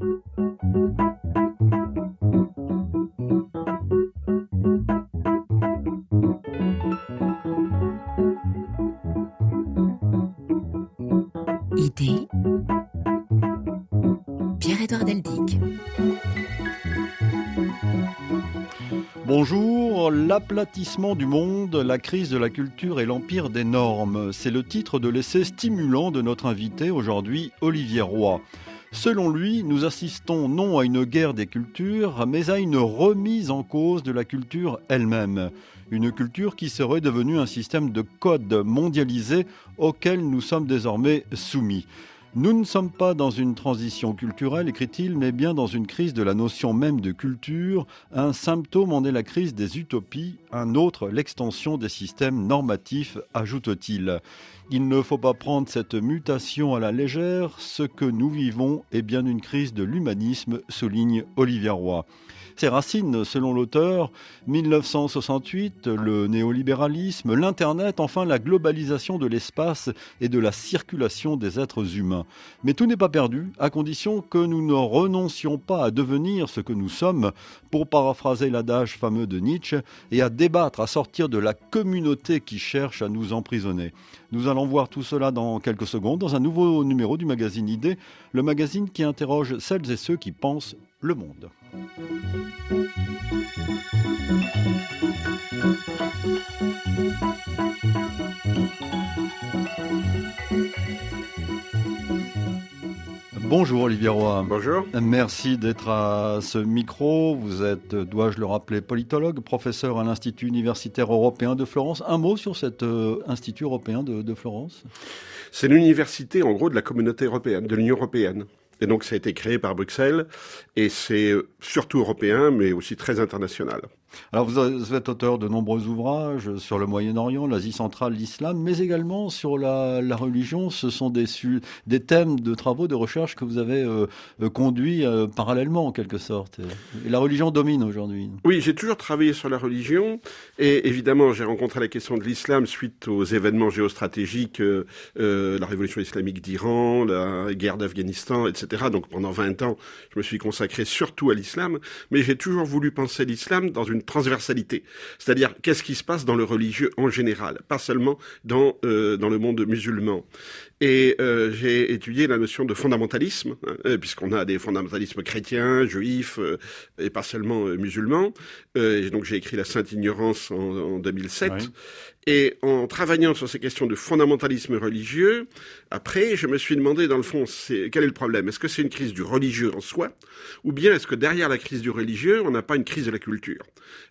Idée Pierre-Édouard Deldic. Bonjour, l'aplatissement du monde, la crise de la culture et l'empire des normes. C'est le titre de l'essai stimulant de notre invité aujourd'hui, Olivier Roy. Selon lui, nous assistons non à une guerre des cultures, mais à une remise en cause de la culture elle-même. Une culture qui serait devenue un système de code mondialisé auquel nous sommes désormais soumis. Nous ne sommes pas dans une transition culturelle, écrit-il, mais bien dans une crise de la notion même de culture. Un symptôme en est la crise des utopies, un autre l'extension des systèmes normatifs, ajoute-t-il. Il ne faut pas prendre cette mutation à la légère, ce que nous vivons est bien une crise de l'humanisme, souligne Olivier Roy. Ses racines, selon l'auteur, 1968, le néolibéralisme, l'Internet, enfin la globalisation de l'espace et de la circulation des êtres humains. Mais tout n'est pas perdu, à condition que nous ne renoncions pas à devenir ce que nous sommes, pour paraphraser l'adage fameux de Nietzsche, et à débattre, à sortir de la communauté qui cherche à nous emprisonner. Nous allons voir tout cela dans quelques secondes dans un nouveau numéro du magazine Idée, le magazine qui interroge celles et ceux qui pensent le monde. Bonjour Olivier Roy. Bonjour. Merci d'être à ce micro. Vous êtes, dois-je le rappeler, politologue, professeur à l'Institut universitaire européen de Florence. Un mot sur cet euh, Institut européen de, de Florence? C'est l'université, en gros, de la communauté européenne, de l'Union européenne. Et donc, ça a été créé par Bruxelles, et c'est surtout européen, mais aussi très international. Alors vous êtes auteur de nombreux ouvrages sur le Moyen-Orient, l'Asie centrale, l'islam, mais également sur la, religion. Ce sont des, thèmes de travaux, de recherche que vous avez euh, euh, conduits euh, parallèlement en quelque sorte. La religion domine aujourd'hui. Oui, j'ai toujours travaillé sur la religion et évidemment j'ai rencontré la question de l'islam suite aux événements géostratégiques, la révolution islamique d'Iran, la guerre d'Afghanistan, etc. Donc pendant 20 ans, je me suis consacré surtout à l'islam, mais j'ai toujours voulu penser l'islam dans une transversalité. C'est-à-dire, qu'est-ce qui se passe dans le religieux en général, pas seulement dans, euh, dans le monde musulman. Et euh, j'ai étudié la notion de fondamentalisme, hein, euh, puisqu'on a des fondamentalismes chrétiens, juifs, et pas seulement musulmans. et donc j'ai écrit La Sainte Ignorance en 2007. Et en travaillant sur ces questions de fondamentalisme religieux, après, je me suis demandé, dans le fond, quel est le problème? Est-ce que c'est une crise du religieux en soi? Ou bien est-ce que derrière la crise du religieux, on n'a pas une crise de la culture?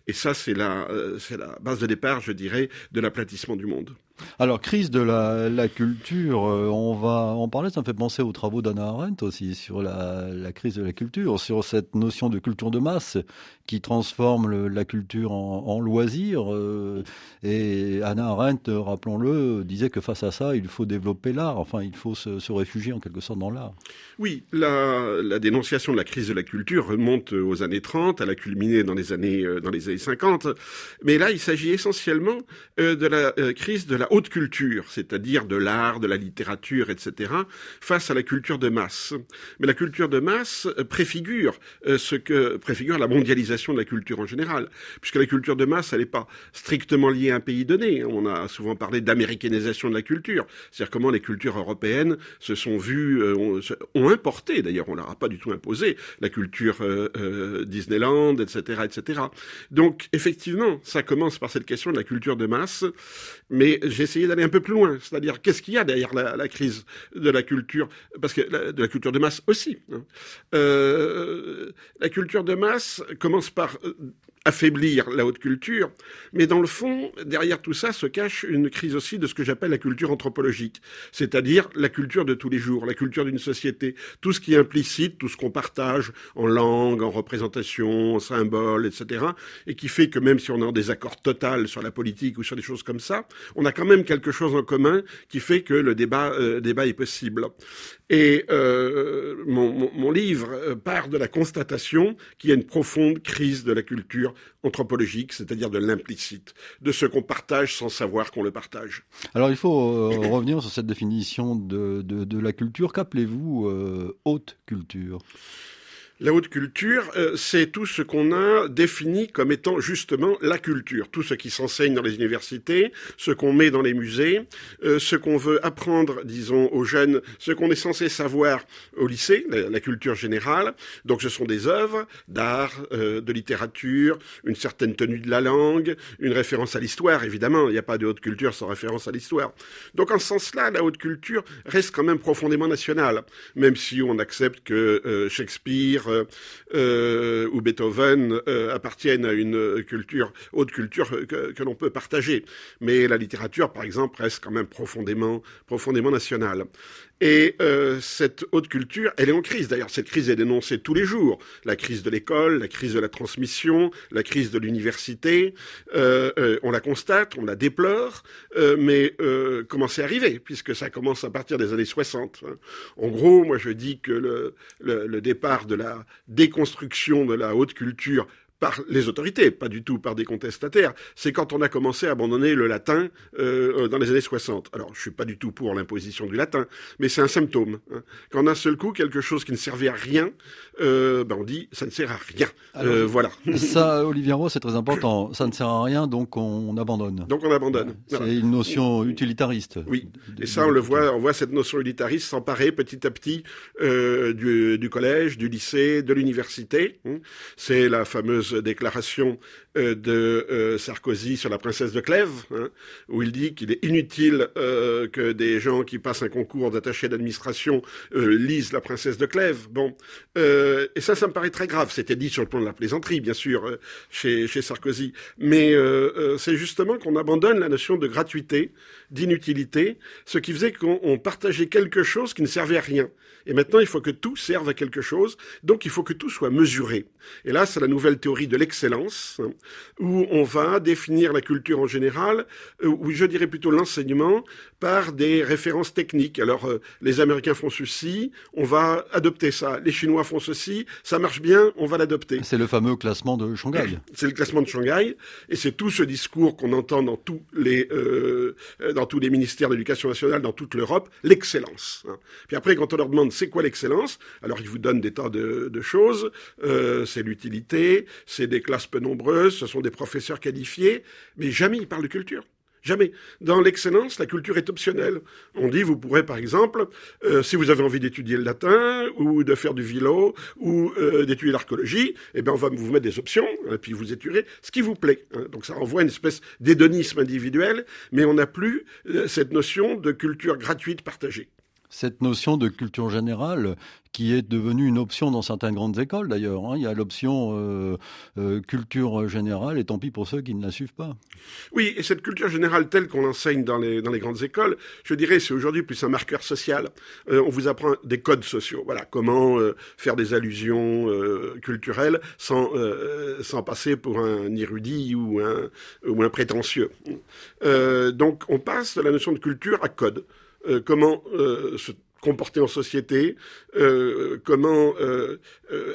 Et ça, c'est la, c'est la base de départ, je dirais, de l'aplatissement du monde. Alors, crise de la, culture, euh, on va en parler, ça me fait penser aux travaux d'Anna Arendt aussi, sur la, crise de la culture, sur cette notion de culture de masse qui transforme la culture en, loisir. Euh, et Anna Arendt, rappelons-le, disait que face à ça, il faut développer l'art, enfin, il faut se, réfugier en quelque sorte dans l'art. Oui, la, dénonciation de la crise de la culture remonte aux années 30, elle a culminé dans les années, euh, dans les années 50, mais là, il s'agit essentiellement de la crise de la haute culture, c'est-à-dire de l'art, de la littérature, etc., face à la culture de masse. Mais la culture de masse euh, préfigure euh, ce que préfigure la mondialisation de la culture en général, puisque la culture de masse, elle n'est pas strictement liée à un pays donné. On a souvent parlé d'américanisation de la culture, c'est-à-dire comment les cultures européennes se sont vues, euh, ont, importé, d'ailleurs, on leur a pas du tout imposé la culture Disneyland, etc., etc. Donc, effectivement, ça commence par cette question de la culture de masse, mais j'ai essayé d'aller un peu plus loin, c'est-à-dire qu'est-ce qu'il y a derrière la, crise de la culture, parce que de la culture de masse aussi. Hein. Euh, la culture de masse commence par euh, affaiblir la haute culture, mais dans le fond, derrière tout ça se cache une crise aussi de ce que j'appelle la culture anthropologique, c'est-à-dire la culture de tous les jours, la culture d'une société, tout ce qui est implicite, tout ce qu'on partage en langue, en représentation, en symbole, etc., et qui fait que même si on est en désaccord total sur la politique ou sur des choses comme ça, on a quand même quelque chose en commun qui fait que le débat, euh, est possible. Et euh, mon, mon livre euh, part de la constatation qu'il y a une profonde crise de la culture anthropologique, c'est-à-dire de l'implicite, de ce qu'on partage sans savoir qu'on le partage. Alors il faut euh, revenir sur cette définition de, la culture. Qu'appelez-vous euh, haute culture? La haute culture, euh, c'est tout ce qu'on a défini comme étant justement la culture, tout ce qui s'enseigne dans les universités, ce qu'on met dans les musées, euh, ce qu'on veut apprendre, disons, aux jeunes, ce qu'on est censé savoir au lycée, la, culture générale. Donc ce sont des œuvres d'art, euh, de littérature, une certaine tenue de la langue, une référence à l'histoire, évidemment, il n'y a pas de haute culture sans référence à l'histoire. Donc en ce sens-là, la haute culture reste quand même profondément nationale, même si on accepte que Shakespeare, euh, euh, ou Beethoven euh, appartiennent à une culture, haute culture que, l'on peut partager. Mais la littérature, par exemple, reste quand même profondément, profondément nationale. Et euh, cette haute culture, elle est en crise. D'ailleurs, cette crise est dénoncée tous les jours. La crise de l'école, la crise de la transmission, la crise de l'université. Euh, euh, on la constate, on la déplore, euh, mais comment c'est arrivé? Puisque ça commence à partir des années 60. Hein. En gros, moi je dis que le départ de la déconstruction de la haute culture par les autorités, pas du tout par des contestataires. C'est quand on a commencé à abandonner le latin euh, dans les années 60. Alors, je suis pas du tout pour l'imposition du latin, mais c'est un symptôme. Hein. Quand d'un seul coup, quelque chose qui ne servait à rien, euh, ben on dit ça ne sert à rien. euh, voilà. Ça, Olivier Roy, c'est très important. Ça ne sert à rien, donc on, abandonne. Donc on abandonne. C'est voilà. une notion utilitariste. Oui. Et ça, on le voit, on voit cette notion utilitariste s'emparer petit à petit euh, du, du, collège, du lycée, de l'université. Hein. C'est la fameuse déclaration euh, de euh, Sarkozy sur la princesse de Clèves, hein, où il dit qu'il est inutile euh, que des gens qui passent un concours d'attaché d'administration lisent la princesse de Clèves. Bon, et ça, ça me paraît très grave. C'était dit sur le plan de la plaisanterie, bien sûr, chez, chez Sarkozy, mais c'est justement qu'on abandonne la notion de gratuité, d'inutilité, ce qui faisait qu'on partageait quelque chose qui ne servait à rien. Et maintenant, il faut que tout serve à quelque chose, donc il faut que tout soit mesuré. Et là, c'est la nouvelle théorie de l'excellence, où on va définir la culture en général, euh, ou je dirais plutôt l'enseignement, par des références techniques. Alors, euh, les Américains font ceci, on va adopter ça. Les Chinois font ceci, ça marche bien, on va l'adopter. C'est le fameux classement de Shanghai. C'est le classement de Shanghai, et c'est tout ce discours qu'on entend dans tous les euh, dans tous les ministères de l'éducation nationale, dans toute l'Europe, l'excellence. Puis après, quand on leur demande c'est quoi l'excellence, alors ils vous donnent des tas de, de choses. Euh, c'est l'utilité, c'est des classes peu nombreuses, ce sont des professeurs qualifiés, mais jamais ils parlent de culture. Jamais. Dans l'excellence, la culture est optionnelle. On dit, vous pourrez, par exemple, euh, si vous avez envie d'étudier le latin, ou de faire du vélo, ou euh, d'étudier l'archéologie, eh bien, on va vous mettre des options, puis vous étudierez ce qui vous plaît. Hein. Donc ça renvoie à une espèce d'hédonisme individuel, mais on n'a plus euh, cette notion de culture gratuite partagée cette notion de culture générale qui est devenue une option dans certaines grandes écoles d'ailleurs. Hein. Il y a l'option euh, euh, culture générale et tant pis pour ceux qui ne la suivent pas. Oui, et cette culture générale telle qu'on l'enseigne dans les, grandes écoles, je dirais c'est aujourd'hui plus un marqueur social. Euh, on vous apprend des codes sociaux. Voilà, comment faire des allusions culturelles sans, passer pour un érudit ou un prétentieux. donc on passe de la notion de culture à code. Euh, comment euh, se comporter en société, euh, comment euh,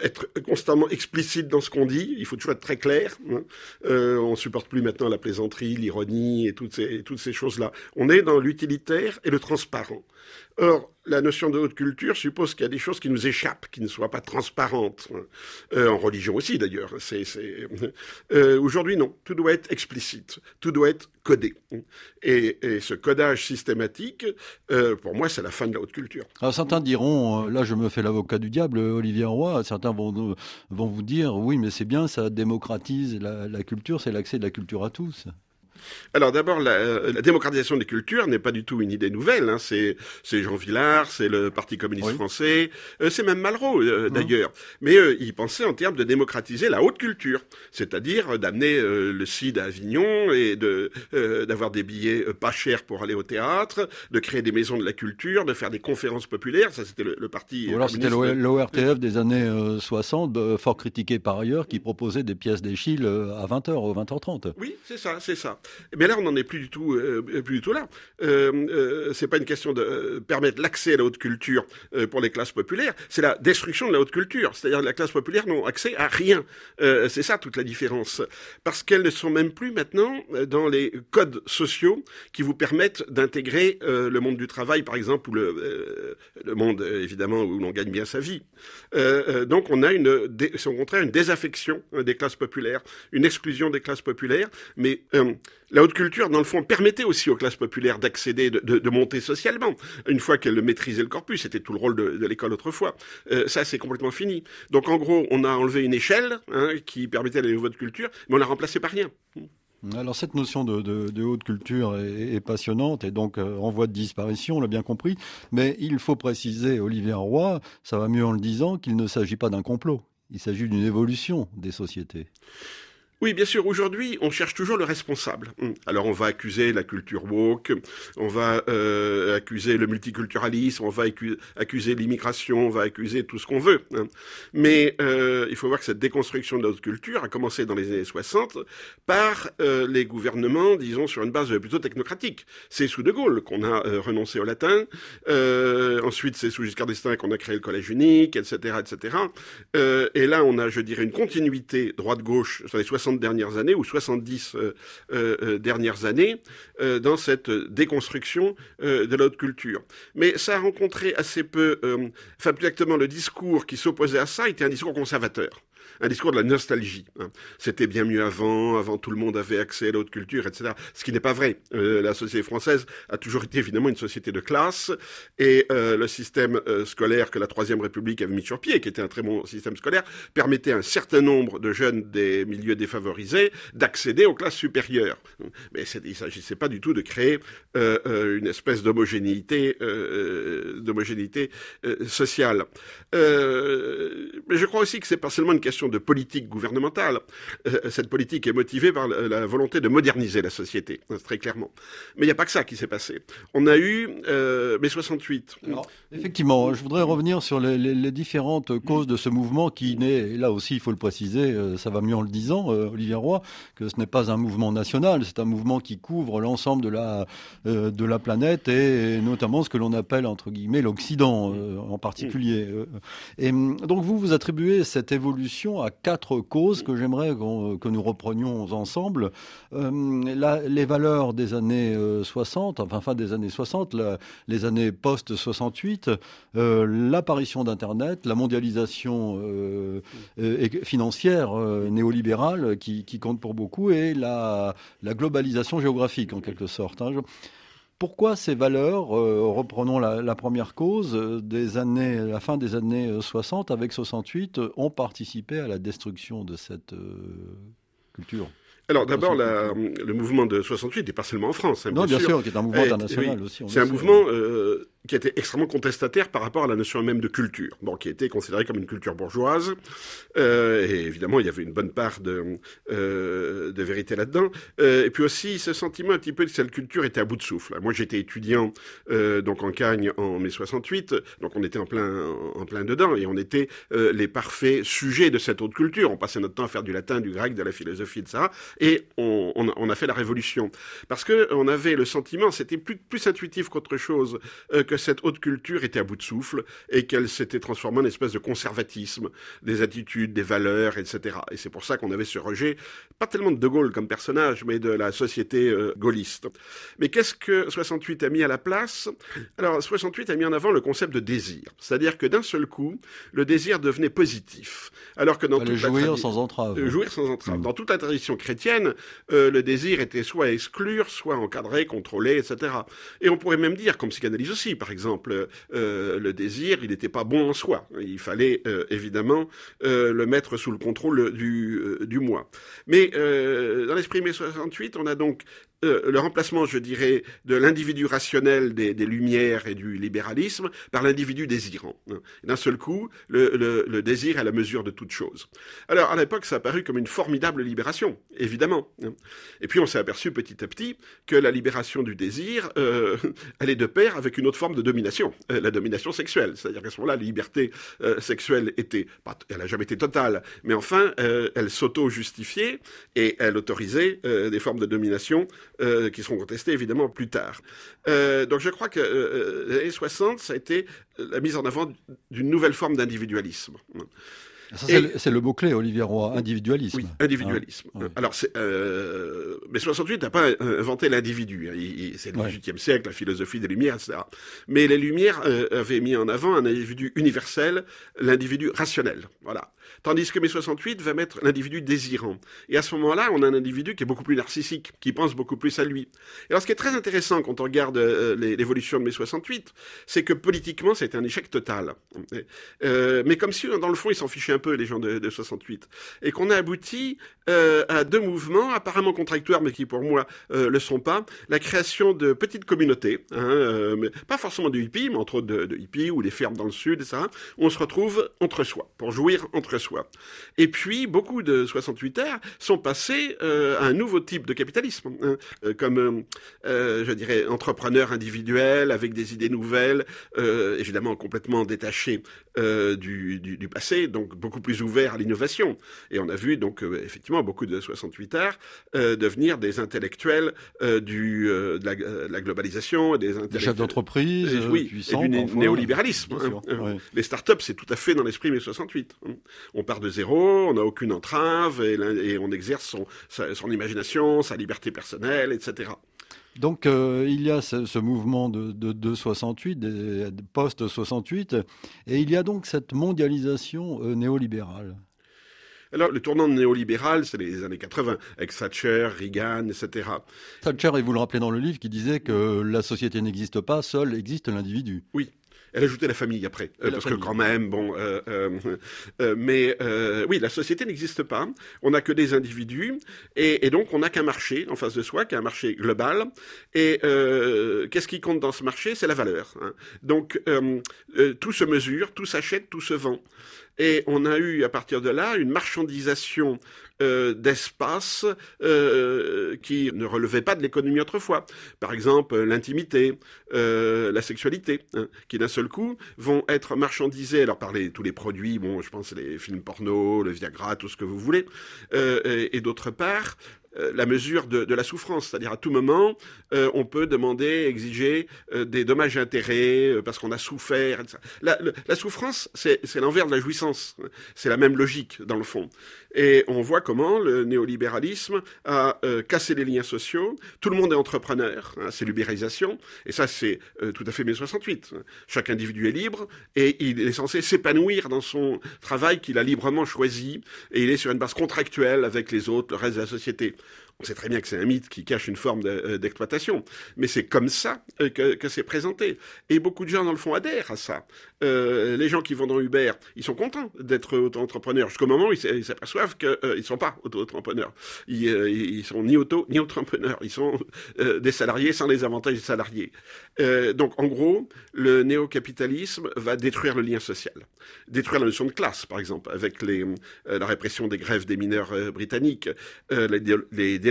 être constamment explicite dans ce qu'on dit. Il faut toujours être très clair. Hein. Euh, on supporte plus maintenant la plaisanterie, l'ironie et toutes ces, toutes ces choses-là. On est dans l'utilitaire et le transparent. Or, la notion de haute culture suppose qu'il y a des choses qui nous échappent, qui ne soient pas transparentes. Euh, en religion aussi, d'ailleurs. Euh, aujourd'hui, non. Tout doit être explicite. Tout doit être codé. Et, ce codage systématique, euh, pour moi, c'est la fin de la haute culture. Alors, certains diront, là, je me fais l'avocat du diable, Olivier Roy. Certains vont, vous dire, oui, mais c'est bien, ça démocratise la culture, c'est l'accès de la culture à tous. Alors d'abord, la, la, démocratisation des cultures n'est pas du tout une idée nouvelle. Hein. C'est, Jean Villard, c'est le Parti communiste oui. français, euh, c'est même Malraux euh, d'ailleurs. Mmh. Mais euh, il pensait en termes de démocratiser la haute culture, c'est-à-dire d'amener euh, le CID à Avignon et de euh, d'avoir des billets pas chers pour aller au théâtre, de créer des maisons de la culture, de faire des conférences populaires. Ça, c'était le, le, Parti. Ou alors c'était l'ORTF des années 60, fort critiqué par ailleurs, qui proposait des pièces d'Échille à 20h ou 20h30. Oui, c'est ça, c'est ça. Mais là, on n'en est plus du tout, euh, plus du tout là. Euh, euh, c'est pas une question de permettre l'accès à la haute culture pour les classes populaires, c'est la destruction de la haute culture. C'est-à-dire que la classe populaire n'ont accès à rien. c'est ça toute la différence. Parce qu'elles ne sont même plus maintenant dans les codes sociaux qui vous permettent d'intégrer le monde du travail, par exemple, ou le, monde, évidemment, où l'on gagne bien sa vie. donc on a une, au contraire une désaffection des classes populaires, une exclusion des classes populaires, mais la haute culture, dans le fond, permettait aussi aux classes populaires d'accéder, de, monter socialement. Une fois qu'elles maîtrisaient le corpus, c'était tout le rôle de, l'école autrefois. Euh, ça, c'est complètement fini. Donc, en gros, on a enlevé une échelle hein, qui permettait la haute culture, mais on l'a remplacée par rien. Alors cette notion de, haute culture est, passionnante et donc euh, en voie de disparition, on l'a bien compris, mais il faut préciser, Olivier Roy, ça va mieux en le disant, qu'il ne s'agit pas d'un complot, il s'agit d'une évolution des sociétés. Oui, bien sûr. Aujourd'hui, on cherche toujours le responsable. Hum. Alors, on va accuser la culture woke, on va euh, accuser le multiculturalisme, on va accuser l'immigration, on va accuser tout ce qu'on veut. Hein. Mais euh, il faut voir que cette déconstruction de notre culture a commencé dans les années 60 par euh, les gouvernements, disons, sur une base plutôt technocratique. C'est sous De Gaulle qu'on a renoncé au latin. ensuite, c'est sous Giscard d'Estaing qu'on a créé le collège unique, etc., etc. et là, on a, je dirais, une continuité droite-gauche sur les 60 dernières années ou 70 euh, euh, euh, dernières années dans cette déconstruction de la haute culture. Mais ça a rencontré assez peu, enfin exactement le discours qui s'opposait à ça était un discours conservateur un discours de la nostalgie. Hein. C'était bien mieux avant, avant tout le monde avait accès à la haute culture, etc. Ce qui n'est pas vrai. Euh, la société française a toujours été évidemment une société de classe, et euh, le système euh, scolaire que la Troisième République avait mis sur pied, qui était un très bon système scolaire, permettait à un certain nombre de jeunes des milieux défavorisés d'accéder aux classes supérieures. Mais il ne s'agissait pas du tout de créer une espèce d'homogénéité, d'homogénéité sociale. mais je crois aussi que c'est pas seulement une question de politique gouvernementale. Euh, cette politique est motivée par la, volonté de moderniser la société, hein, très clairement. Mais il n'y a pas que ça qui s'est passé. On a eu euh, mai 68. effectivement, je voudrais revenir sur les, différentes causes de ce mouvement qui naît, et là aussi il faut le préciser, euh, ça va mieux en le disant, Olivier Roy, que ce n'est pas un mouvement national, c'est un mouvement qui couvre l'ensemble de la, de la planète et, notamment ce que l'on appelle entre guillemets l'Occident en particulier. Et donc vous vous attribuez cette évolution à quatre causes que j'aimerais que nous reprenions ensemble. Euh, les valeurs des années 60, euh, enfin fin des années 60, les années post-68, euh, l'apparition d'Internet, la mondialisation financière néolibérale qui, compte pour beaucoup et la, globalisation géographique en quelque sorte. Hein. Pourquoi ces valeurs, euh, reprenons la, première cause, euh, des années, la fin des années 60 avec 68, ont participé à la destruction de cette euh, culture? Alors d'abord, le mouvement de 68 n'est pas seulement en France. Hein, non, bien, sûr, qui est un mouvement international aussi. C'est un mouvement euh, qui était extrêmement contestataire par rapport à la notion même de culture, bon, qui était considérée comme une culture bourgeoise. Euh, et évidemment, il y avait une bonne part de, euh, de vérité là-dedans. Euh, et puis aussi, ce sentiment un petit peu que cette culture était à bout de souffle. Moi, j'étais étudiant donc en Cagne en mai 68, donc on était en plein, en plein dedans, et on était les parfaits sujets de cette haute culture. On passait notre temps à faire du latin, du grec, de la philosophie, etc et on, a fait la révolution. Parce que on avait le sentiment, c'était plus, plus intuitif qu'autre chose, que cette haute culture était à bout de souffle et qu'elle s'était transformée en espèce de conservatisme des attitudes, des valeurs, etc. Et c'est pour ça qu'on avait ce rejet, pas tellement de De Gaulle comme personnage, mais de la société euh, gaulliste. Mais qu'est-ce que 68 a mis à la place? Alors 68 a mis en avant le concept de désir, c'est-à-dire que d'un seul coup, le désir devenait positif, alors que dans toute jouir sans entrave. jouir sans entrave. Mmh. Dans toute la tradition chrétienne euh, le désir était soit exclure, soit encadré, contrôlé, etc. Et on pourrait même dire, comme psychanalyse aussi, par exemple, euh, le désir, il n'était pas bon en soi. Il fallait euh, évidemment le mettre sous le contrôle du, du moi. Mais dans l'esprit mai 68, on a donc euh, le remplacement, je dirais, de l'individu rationnel des, Lumières et du libéralisme par l'individu désirant. D'un seul coup, le, désir est la mesure de toute chose. Alors, à l'époque, ça a paru comme une formidable libération, évidemment. Et puis, on s'est aperçu petit à petit que la libération du désir, euh, est de pair avec une autre forme de domination, euh, la domination sexuelle. C'est-à-dire qu'à ce moment-là, la liberté sexuelle était, elle n'a jamais été totale, mais enfin, elle s'auto-justifiait et elle autorisait des formes de domination euh, qui seront contestés évidemment plus tard. Euh, donc je crois que euh, les années 60, ça a été la mise en avant d'une nouvelle forme d'individualisme. C'est le, mot-clé, Olivier Roy, individualisme. Oui, individualisme. Ah, Alors, euh, mais 68 n'a pas inventé l'individu. Hein. C'est le XVIIIe siècle, la philosophie des Lumières, etc. Mais les Lumières avaient mis en avant un individu universel, l'individu rationnel. Voilà. Tandis que mai 68 va mettre l'individu désirant. Et à ce moment-là, on a un individu qui est beaucoup plus narcissique, qui pense beaucoup plus à lui. Et alors ce qui est très intéressant quand on regarde euh, l'évolution de mai 68, c'est que politiquement, c'est un échec total. Euh, mais comme si, dans le fond, ils s'en fichaient un peu, les gens de, de 68. Et qu'on a abouti euh, à deux mouvements, apparemment contractoires, mais qui pour moi le sont pas. La création de petites communautés, hein, pas forcément de hippies, mais entre autres de, de hippies ou des fermes dans le sud, et ça, on se retrouve entre soi, pour jouir entre soi. Et puis, beaucoup de 68ers sont passés euh, à un nouveau type de capitalisme, hein, euh, comme, je dirais, entrepreneurs individuels, avec des idées nouvelles, évidemment complètement détachés du, du, du, passé, donc beaucoup plus ouverts à l'innovation. Et on a vu, donc, effectivement, beaucoup de 68 heures, euh, devenir des intellectuels euh, du, euh, de, la, globalisation, des, des chefs d'entreprise, oui, et du néolibéralisme. Hein, Les startups, c'est tout à fait dans l'esprit mai 68. On part de zéro, on n'a aucune entrave et, on exerce son, son imagination, sa liberté personnelle, etc. Donc il y a ce, mouvement de, de, de 68, des post-68, et il y a donc cette mondialisation néolibérale. Alors, le tournant néolibéral, c'est les années 80, avec Thatcher, Reagan, etc. Thatcher, et vous le rappelez dans le livre, qui disait que la société n'existe pas, seul existe l'individu. Oui, elle ajoutait la famille après, euh, parce que quand même, bon, euh, euh, mais oui, la société n'existe pas. On n'a que des individus, et, donc on n'a qu'un marché en face de soi, qu'un marché global. Et qu'est-ce qui compte dans ce marché? C'est la valeur. Hein. Donc tout se mesure, tout s'achète, tout se vend. Et on a eu à partir de là une marchandisation euh, d'espace euh, qui ne relevait pas de l'économie autrefois. Par exemple, l'intimité, euh, la sexualité, hein, qui d'un seul coup vont être marchandisés. Alors par tous les produits, bon, je pense les films porno, le Viagra, tout ce que vous voulez, et d'autre part euh, la mesure de, la souffrance. C'est-à-dire à tout moment, euh, on peut demander, exiger euh, des dommages intérêts parce qu'on a souffert. La, la, souffrance, c'est l'envers de la jouissance. C'est la même logique dans le fond. Et on voit comment le néolibéralisme a cassé les liens sociaux. Tout le monde est entrepreneur. Hein, c'est l'ubérisation. Et ça, c'est tout à fait mai 68. Chaque individu est libre et il est censé s'épanouir dans son travail qu'il a librement choisi. Et il est sur une base contractuelle avec les autres, le reste de la société. On sait très bien que c'est un mythe qui cache une forme euh, d'exploitation, mais c'est comme ça euh, que, c'est présenté. Et beaucoup de gens, dans le fond, adhèrent à ça. Euh, les gens qui vont dans Uber, ils sont contents d'être auto-entrepreneurs, jusqu'au moment où ils s'aperçoivent qu'ils ne sont pas auto-entrepreneurs. Ils, ils, sont ni auto, ni entrepreneurs. Ils sont des salariés sans les avantages des salariés. donc, en gros, le néo-capitalisme va détruire le lien social. Détruire la notion de classe, par exemple, avec la répression des grèves des mineurs britanniques, les, les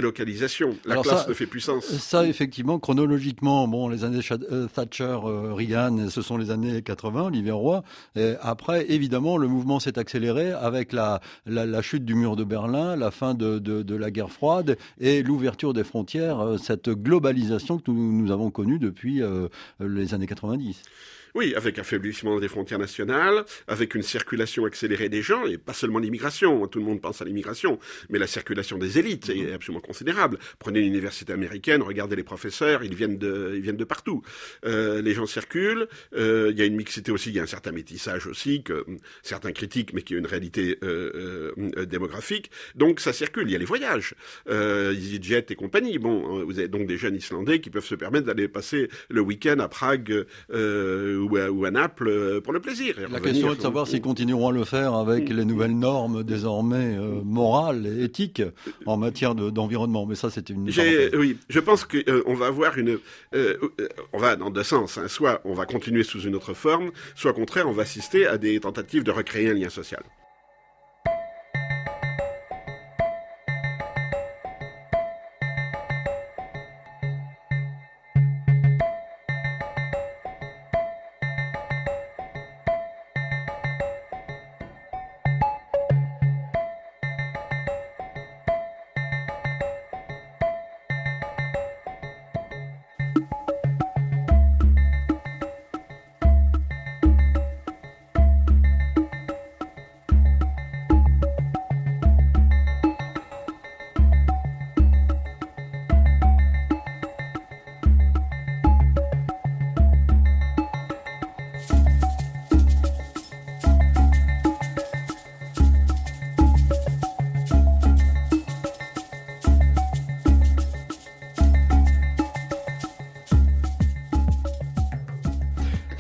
La classe ne fait puissance. Ça, effectivement, chronologiquement, bon, les années euh, Thatcher, euh, Reagan, ce sont les années 80, Olivier Roy. après, évidemment, le mouvement s'est accéléré avec la, la, chute du mur de Berlin, la fin de, de, la guerre froide et l'ouverture des frontières, euh, cette globalisation que nous, nous avons connue depuis les années 90. Oui, avec affaiblissement des frontières nationales, avec une circulation accélérée des gens, et pas seulement l'immigration, tout le monde pense à l'immigration, mais la circulation des élites est mhm. absolument considérable. Prenez l'université américaine, regardez les professeurs, ils viennent de, ils viennent de partout. Euh, les gens circulent, euh, il y a une mixité aussi, il y a un certain métissage aussi, que hum, certains critiquent, mais qui est une réalité euh, euh, démographique. Donc ça circule, il y a les voyages, euh, EasyJet et compagnie. Bon, vous avez donc des jeunes Islandais qui peuvent se permettre d'aller passer le week-end à Prague ou, à, Naples pour le plaisir. La question est de savoir s'ils continueront à le faire avec les nouvelles normes désormais morales et éthiques en matière d'environnement. Mais ça, c'était une. Oui, je pense qu'on va avoir une. on va dans deux sens. Hein. Soit on va continuer sous une autre forme, soit au contraire, on va assister à des tentatives de recréer un lien social.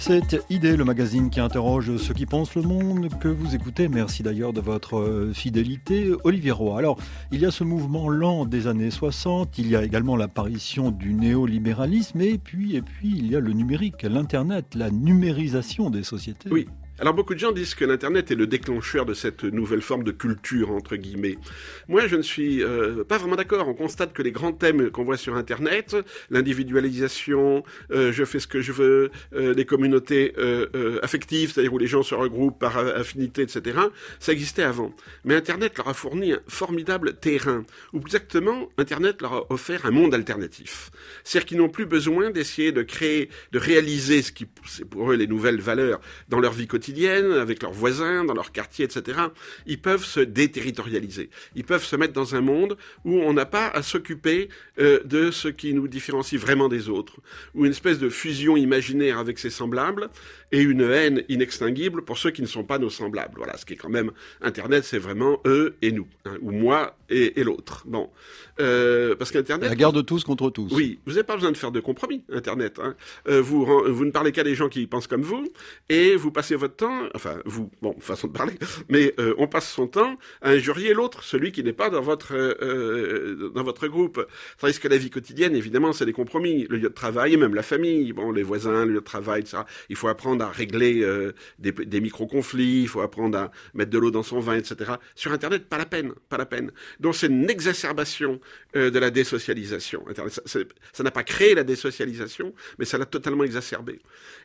Cette idée, le magazine qui interroge ceux qui pensent le monde, que vous écoutez. Merci d'ailleurs de votre euh, fidélité. Olivier Roy. Alors, il y a ce mouvement lent des années 60, il y a également l'apparition du néolibéralisme, et puis, et puis il y a le numérique, l'Internet, la numérisation des sociétés. Oui, alors beaucoup de gens disent que l'Internet est le déclencheur de cette nouvelle forme de culture, entre guillemets. Moi, je ne suis euh, pas vraiment d'accord. On constate que les grands thèmes qu'on voit sur Internet, l'individualisation, euh, je fais ce que je veux, euh, les communautés affectives, c'est-à-dire où les gens se regroupent par affinité, etc., ça existait avant. Mais Internet leur a fourni un formidable terrain, ou plus exactement, Internet leur a offert un monde alternatif. C'est-à-dire qu'ils n'ont plus besoin d'essayer de créer, de réaliser ce qui, c'est pour eux les nouvelles valeurs dans leur vie quotidienne avec leurs voisins, dans leur quartier, etc., ils peuvent se déterritorialiser. Ils peuvent se mettre dans un monde où on n'a pas à s'occuper euh, de ce qui nous différencie vraiment des autres, ou une espèce de fusion imaginaire avec ses semblables et une haine inextinguible pour ceux qui ne sont pas nos semblables. Voilà, ce qui est quand même Internet, c'est vraiment eux et nous, hein, ou moi et, l'autre. Bon, euh, parce qu'Internet. La guerre de tous contre tous. Oui, vous n'avez pas besoin de faire de compromis. Internet, hein. euh, vous vous ne parlez qu'à des gens qui pensent comme vous et vous passez votre temps, enfin vous, bon, façon de parler, mais euh, on passe son temps à injurier l'autre, celui qui n'est pas dans votre dans votre groupe. Tandis que la vie quotidienne, évidemment, c'est des compromis. Le lieu de travail, même la famille, bon, les voisins, le lieu de travail, etc. Il faut apprendre régler euh, des, micro-conflits, il faut apprendre à mettre de l'eau dans son vin, etc. Sur Internet, pas la peine, pas la peine. Donc c'est une exacerbation de la désocialisation. Ça n'a pas créé la désocialisation, mais ça l'a totalement exacerbée.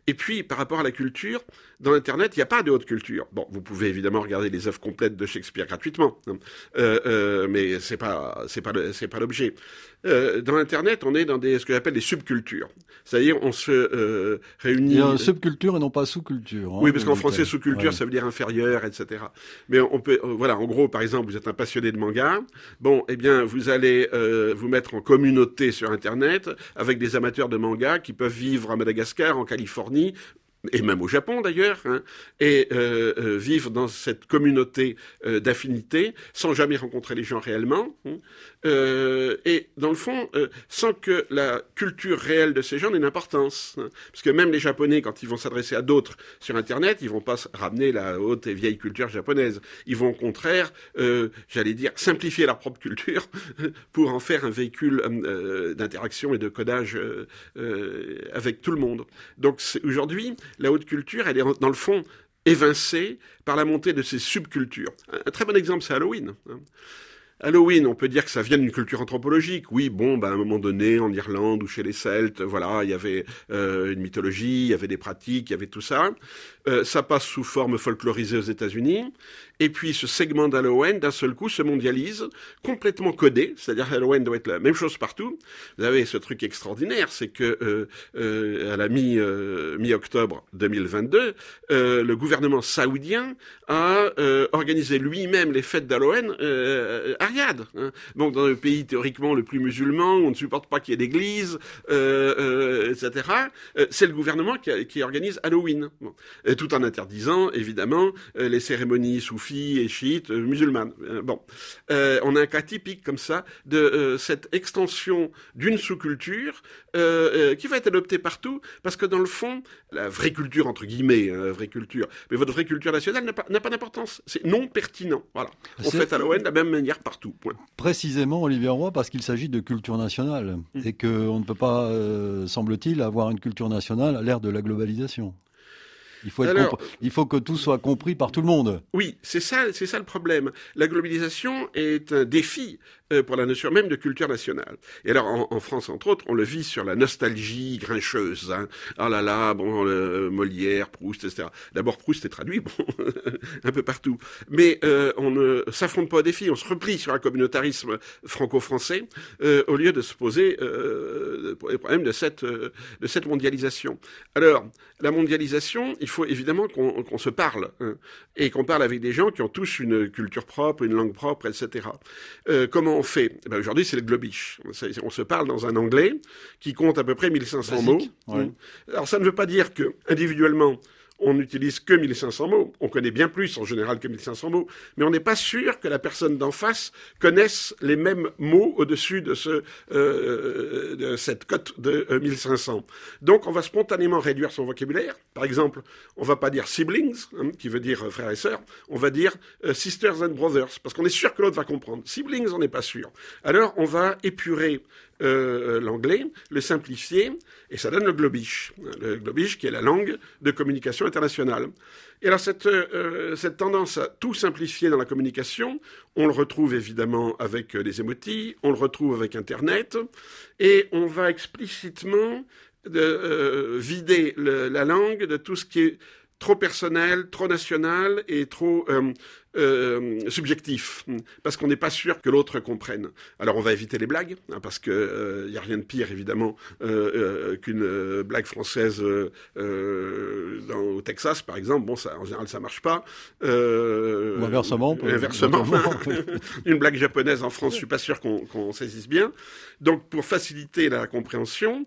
Et puis, par rapport à la culture, dans Internet, il n'y a pas de haute culture. Bon, vous pouvez évidemment regarder les œuvres complètes de Shakespeare gratuitement, hein. euh, euh, mais c'est pas, pas, l'objet. Euh, dans Internet, on est dans ce que j'appelle des subcultures. C'est-à-dire, on se euh, réunit. Il y a subculture et non pas sous-culture. Hein, oui, parce qu'en français, sous-culture, ça veut dire inférieur, etc. Mais on peut, euh, voilà, en gros, par exemple, vous êtes un passionné de manga. Bon, eh bien, vous allez euh, vous mettre en communauté sur Internet avec des amateurs de manga qui peuvent vivre à Madagascar, en Californie, et même au Japon d'ailleurs, hein, et euh, euh, vivre dans cette communauté euh, d'affinité sans jamais rencontrer les gens réellement, hein, euh, et dans le fond, euh, sans que la culture réelle de ces gens ait une importance. Hein. Parce que même les Japonais, quand ils vont s'adresser à d'autres sur Internet, ils vont pas ramener la haute et vieille culture japonaise. Ils vont au contraire, euh, j'allais dire, simplifier leur propre culture pour en faire un véhicule d'interaction et de codage avec tout le monde. Donc aujourd'hui, la haute culture, elle est dans le fond évincée par la montée de ces subcultures. Un très bon exemple, c'est Halloween. Hein. Halloween, on peut dire que ça vient d'une culture anthropologique. Oui, bon, bah, à un moment donné, en Irlande ou chez les Celtes, voilà, il y avait euh, une mythologie, il y avait des pratiques, il y avait tout ça. Euh, ça passe sous forme folklorisée aux États-Unis. Et puis ce segment d'Halloween, d'un seul coup, se mondialise, complètement codé. C'est-à-dire Halloween doit être la même chose partout. Vous avez ce truc extraordinaire, c'est que euh, euh, à la mi mi-octobre 2022, le gouvernement saoudien a organisé lui-même les fêtes d'Halloween à Riyad. Hein. Donc dans le pays théoriquement le plus musulman, où on ne supporte pas qu'il y ait d'église, etc. c'est le gouvernement qui, organise Halloween. Tout en interdisant évidemment euh, les cérémonies soufis et chiites musulmanes. bon, on a un cas typique comme ça de cette extension d'une sous-culture qui va être adoptée partout, parce que dans le fond, la vraie culture entre guillemets, hein, la vraie culture, mais votre vraie culture nationale n'a pas, pas d'importance. C'est non pertinent. Voilà. On fait Halloween de la même manière partout. Précisément, Olivier Roy, parce qu'il s'agit de culture nationale mmh. et qu'on ne peut pas, semble-t-il, avoir une culture nationale à l'ère de la globalisation. Il faut, il faut que tout soit compris par tout le monde. Oui, c'est ça, c'est ça le problème. La globalisation est un défi pour la notion même de culture nationale. Et alors, en, France, entre autres, on le vit sur la nostalgie grincheuse. Hein. Oh là là, bon, Molière, Proust, etc. D'abord, Proust est traduit, bon, un peu partout. Mais euh, on ne s'affronte pas au défi, on se replie sur un communautarisme franco-français euh, au lieu de se poser euh, les problèmes de cette, de cette mondialisation. Alors, la mondialisation, il faut évidemment qu'on se parle, hein, et qu'on parle avec des gens qui ont tous une culture propre, une langue propre, etc. comment on fait eh ben, Aujourd'hui, c'est le globish. On se parle dans un anglais qui compte à peu près 1500 mots. Alors, ça ne veut pas dire que, individuellement, on n'utilise que 1500 mots. On connaît bien plus en général que 1500 mots, mais on n'est pas sûr que la personne d'en face connaisse les mêmes mots au-dessus de, ce, euh, cette cote de 1500. Euh, Donc on va spontanément réduire son vocabulaire. Par exemple, on va pas dire siblings, hein, qui veut dire frères et sœurs, on va dire euh, sisters and brothers, parce qu'on est sûr que l'autre va comprendre. Siblings, on n'est pas sûr. Alors on va épurer euh, l'anglais, le simplifier, et ça donne le globish. Le globish qui est la langue de communication internationale. Et alors cette, euh, cette tendance à tout simplifier dans la communication, on le retrouve évidemment avec euh, les émotis, on le retrouve avec Internet, et on va explicitement de, vider la langue de tout ce qui est trop personnel, trop national et trop euh, subjectif, parce qu'on n'est pas sûr que l'autre comprenne. Alors on va éviter les blagues, hein, parce que il euh, n'y a rien de pire évidemment euh, qu'une blague française dans, au Texas, par exemple. Bon, ça, en général, ça marche pas. Ou inversement. Inversement. une blague japonaise en France, je suis pas sûr qu'on saisisse bien. Donc pour faciliter la compréhension,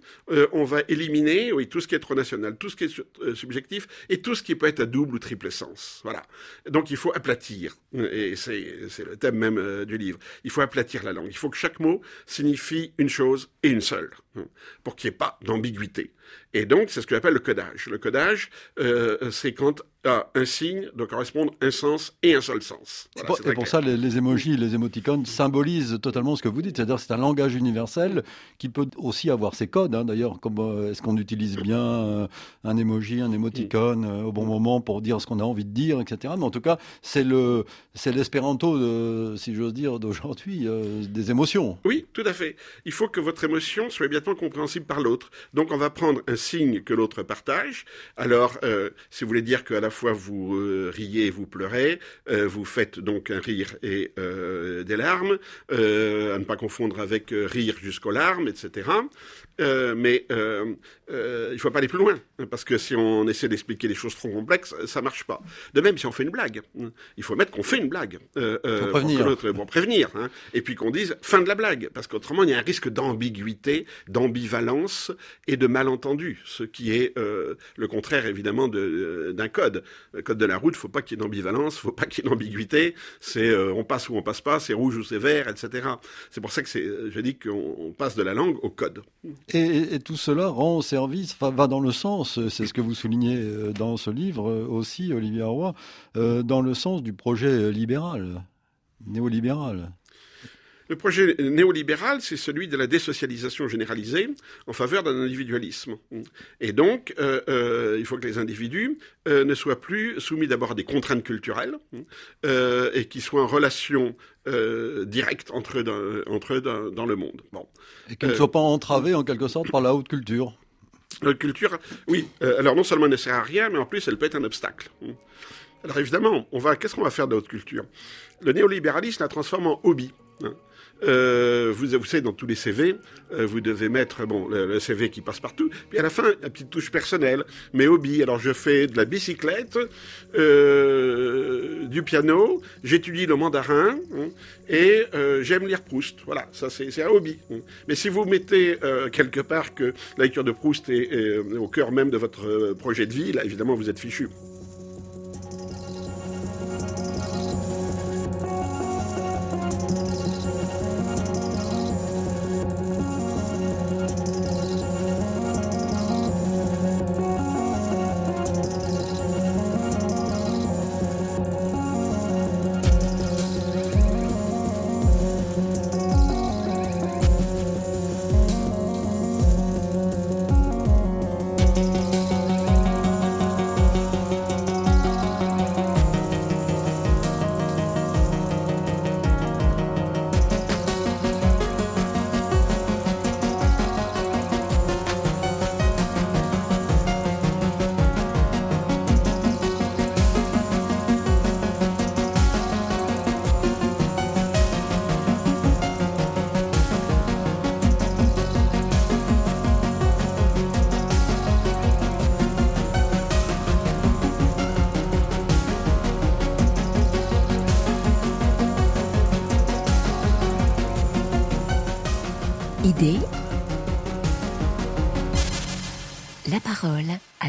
on va éliminer, oui, tout ce qui est trop national, tout ce qui est subjectif et tout ce qui peut être à double ou triple sens. Voilà. Donc il faut aplatir et c'est le thème même euh, du livre. Il faut aplatir la langue. Il faut que chaque mot signifie une chose et une seule, hein, pour qu'il n'y ait pas d'ambiguïté. Et donc, c'est ce que j'appelle le codage. Le codage, euh, c'est quand un signe doit correspondre un sens et un seul sens. et pour ça, les, les emojis, les émoticônes symbolisent totalement ce que vous dites. C'est-à-dire c'est un langage universel qui peut aussi avoir ses codes. Hein. D'ailleurs, euh, est-ce qu'on utilise bien euh, un emoji, un émoticône au bon moment pour dire ce qu'on a envie de dire, etc. Mais en tout cas, c'est le c'est l'espéranto, si j'ose dire, d'aujourd'hui, des émotions. Oui, tout à fait. Il faut que votre émotion soit immédiatement compréhensible par l'autre. Donc, on va prendre un signe que l'autre partage. Alors, euh, si vous voulez dire qu'à la fois vous euh, riez et vous pleurez, euh, vous faites donc un rire et des larmes, à ne pas confondre avec rire jusqu'aux larmes, etc. mais il ne faut pas aller plus loin, parce que si on essaie d'expliquer des choses trop complexes, ça marche pas. De même, si on fait une blague, il faut mettre qu'on fait une blague pour prévenir, pour prévenir hein. et puis qu'on dise fin de la blague, parce qu'autrement il y a un risque d'ambiguïté, d'ambivalence et de malentendu ce qui est euh, le contraire évidemment euh, d'un code. Le code de la route, faut pas qu'il y ait d'ambivalence, faut pas qu'il y ait d'ambiguïté. C'est euh, on passe ou on passe pas, c'est rouge ou c'est vert, etc. C'est pour ça que je dis qu'on passe de la langue au code. Et, tout cela rend service, va dans le sens, c'est ce que vous soulignez dans ce livre aussi, Olivier Roy, dans le sens du projet libéral, néolibéral. Le projet néolibéral, c'est celui de la désocialisation généralisée en faveur d'un individualisme. Et donc, euh, euh, il faut que les individus euh, ne soient plus soumis d'abord à des contraintes culturelles et qu'ils soient en relation directe entre eux, dans, entre dans, le monde. Bon. Et qu'ils ne soient pas entravés en quelque sorte par la haute culture. La haute culture, oui. alors non seulement elle ne sert à rien, mais en plus elle peut être un obstacle. Alors évidemment, on va, qu'est-ce qu'on va faire de la haute culture? Le néolibéralisme la transforme en hobby. Hein. Euh, vous, savez, dans tous les CV, euh, vous devez mettre bon le, CV qui passe partout, puis à la fin, la petite touche personnelle, mes hobbies. Alors je fais de la bicyclette, euh, du piano, j'étudie le mandarin hein, et j'aime lire Proust. Voilà, ça c'est un hobby. Hein. Mais si vous mettez quelque part que la lecture de Proust est au cœur même de votre projet de vie, là évidemment vous êtes fichu.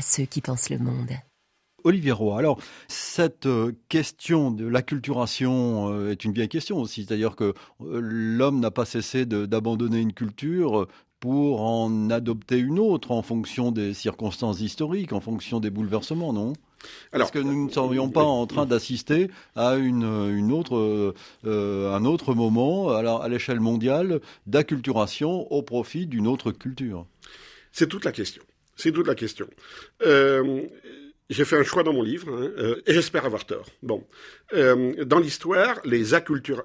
Ceux qui pensent le monde. Olivier Roy, alors cette euh, question de l'acculturation euh, est une vieille question aussi, c'est-à-dire que euh, l'homme n'a pas cessé d'abandonner une culture pour en adopter une autre en fonction des circonstances historiques, en fonction des bouleversements, non? Alors, Est-ce que nous ne serions pas en train d'assister à une, une autre, euh, un autre moment à l'échelle mondiale d'acculturation au profit d'une autre culture C'est toute la question. C'est toute la question. Euh, j'ai fait un choix dans mon livre, hein, euh, et j'espère avoir tort. Bon, euh, dans l'histoire, les,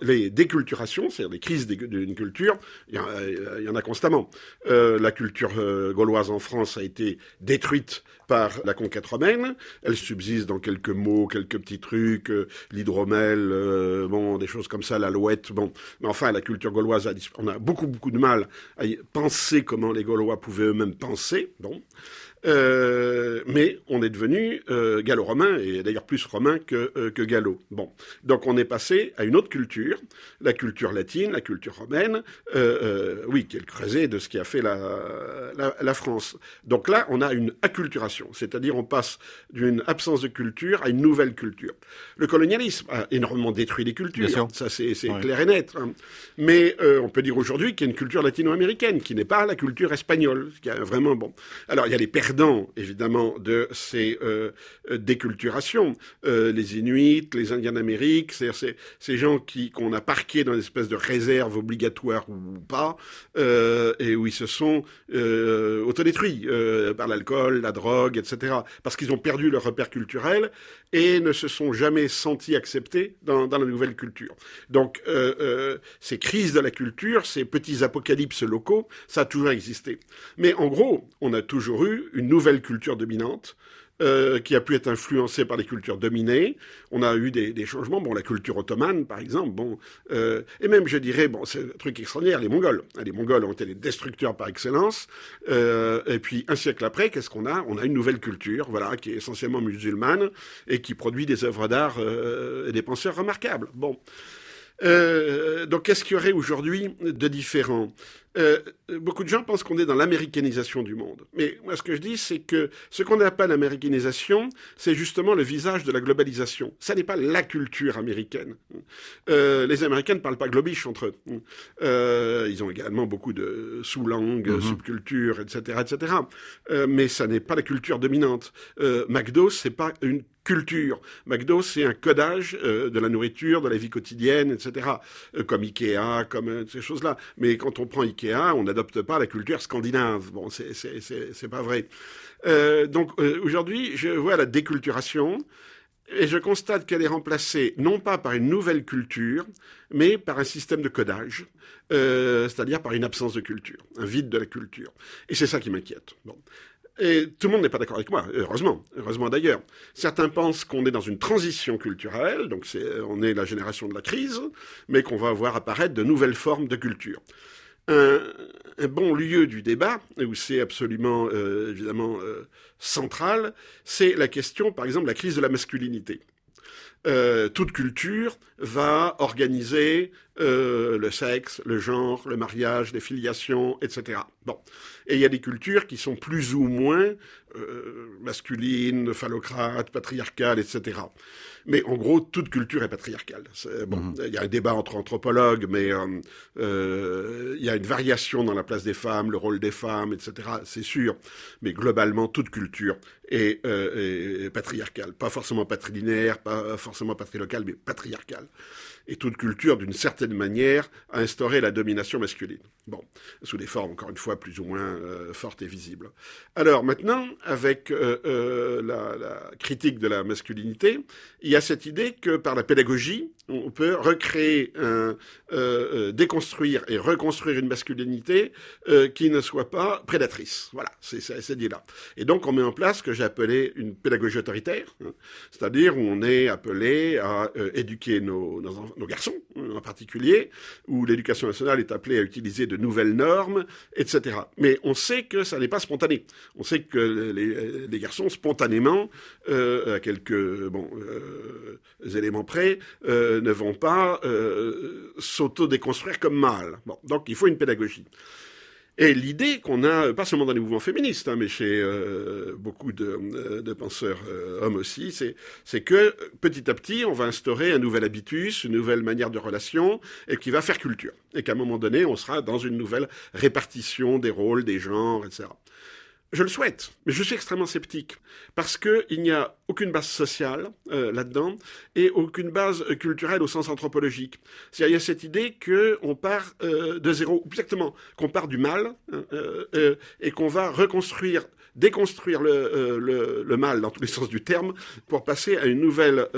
les déculturations, c'est-à-dire des crises d'une culture, il y, en a constamment. Euh, la culture euh, gauloise en France a été détruite par la conquête romaine. Elle subsiste dans quelques mots, quelques petits trucs, euh, l'hydromel, bon, des choses comme ça, l'alouette. Bon, mais enfin, la culture gauloise, a, on a beaucoup beaucoup de mal à penser comment les Gaulois pouvaient eux-mêmes penser. Bon. Euh, mais on est devenu euh, gallo-romain, et d'ailleurs plus romain que, euh, que gallo. Bon, donc on est passé à une autre culture, la culture latine, la culture romaine, oui, qui est le creuset de ce qui a fait la, la, la France. Donc là, on a une acculturation, c'est-à-dire on passe d'une absence de culture à une nouvelle culture. Le colonialisme a énormément détruit les cultures, ça c'est clair et net. Hein. Mais on peut dire aujourd'hui qu'il y a une culture latino-américaine qui n'est pas la culture espagnole, qui a vraiment bon. Alors il y a les évidemment, de ces euh, euh, déculturations. Euh, les Inuits, les Indiens d'Amérique, c'est-à-dire ces, gens qui qu'on a parqués dans une espèce de réserve obligatoire ou pas, et où ils se sont autodétruits par l'alcool, la drogue, etc. Parce qu'ils ont perdu leur repère culturel et ne se sont jamais sentis acceptés dans, dans la nouvelle culture. Donc, ces crises de la culture, ces petits apocalypses locaux, ça a toujours existé. Mais en gros, on a toujours eu une nouvelle culture dominante euh, qui a pu être influencée par les cultures dominées. On a eu des, changements. Bon, la culture ottomane, par exemple. Bon, euh, et même, je dirais, bon, c'est un truc extraordinaire. Les Mongols. Les Mongols ont été des destructeurs par excellence. Euh, et puis, un siècle après, qu'est-ce qu'on a? On a une nouvelle culture, voilà, qui est essentiellement musulmane et qui produit des œuvres d'art et des penseurs remarquables. Bon. Donc, qu'est-ce qu'il y aurait aujourd'hui de différent? Euh, Beaucoup de gens pensent qu'on est dans l'américanisation du monde. Mais moi, ce que je dis, c'est que ce qu'on appelle l'américanisation, c'est justement le visage de la globalisation. Ça n'est pas la culture américaine. Euh, les Américains ne parlent pas globish entre eux. Euh, ils ont également beaucoup de sous-langues, mm-hmm. subcultures, etc., etc. Mais ça n'est pas la culture dominante. McDo, c'est pas une culture. McDo, c'est un codage euh, de la nourriture, de la vie quotidienne, etc. Euh, comme Ikea, comme euh, ces choses-là. Mais quand on prend On n'adopte pas la culture scandinave. Bon, c'est pas vrai. donc aujourd'hui, je vois la déculturation. Et je constate qu'elle est remplacée non pas par une nouvelle culture, mais par un système de codage, c'est-à-dire par une absence de culture, un vide de la culture. Et c'est ça qui m'inquiète. Et tout le monde n'est pas d'accord avec moi, heureusement, heureusement d'ailleurs. Certains pensent qu'on est dans une transition culturelle, donc on est la génération de la crise, mais qu'on va voir apparaître de nouvelles formes de culture. Un, bon lieu du débat, où c'est absolument euh, évidemment euh, central, c'est la question, par exemple, de la crise de la masculinité. Euh, toute culture va organiser euh, le sexe, le genre, le mariage, les filiations, etc. Bon. Et il y a des cultures qui sont plus ou moins euh, masculines, phallocrates, patriarcales, etc. Mais en gros, toute culture est patriarcale. bon, mhm. il y a un débat entre anthropologues, mais euh, euh, il y a une variation dans la place des femmes, le rôle des femmes, etc. C'est sûr. Mais globalement, toute culture est, euh, est patriarcale. Pas forcément patrilinéaire, pas forcément patrilocale, mais patriarcale et toute culture, d'une certaine manière, a instauré la domination masculine. Bon, sous des formes, encore une fois, plus ou moins euh, fortes et visibles. Alors maintenant, avec euh, euh, la, la, critique de la masculinité, il y a cette idée que par la pédagogie, on peut recréer, un, déconstruire et reconstruire une masculinité qui ne soit pas prédatrice. Voilà, c'est cette idée-là. Et donc on met en place ce que j'ai appelé une pédagogie autoritaire, hein, c'est-à-dire où on est appelé à éduquer nos, nos, nos garçons en particulier, où l'éducation nationale est appelée à utiliser de nouvelles normes, etc. Mais on sait que ça n'est pas spontané. On sait que les, garçons, spontanément, euh, à quelques bon, euh, éléments près, euh, ne vont pas s'auto-déconstruire comme mâles. Donc il faut une pédagogie. Et l'idée qu'on a, pas seulement dans les mouvements féministes, hein, mais chez euh, beaucoup de, euh, penseurs euh, hommes aussi, c'est que petit à petit, on va instaurer un nouvel habitus, une nouvelle manière de relation, et qui va faire culture. Et qu'à un moment donné, on sera dans une nouvelle répartition des rôles, des genres, etc. Je le souhaite, mais je suis extrêmement sceptique parce qu'il n'y a aucune base sociale euh, là-dedans et aucune base culturelle au sens anthropologique. Il y a cette idée qu'on part euh, de zéro, exactement, qu'on part du mal hein, euh, et qu'on va reconstruire, déconstruire le, le, le, mal dans tous les sens du terme pour passer à une nouvelle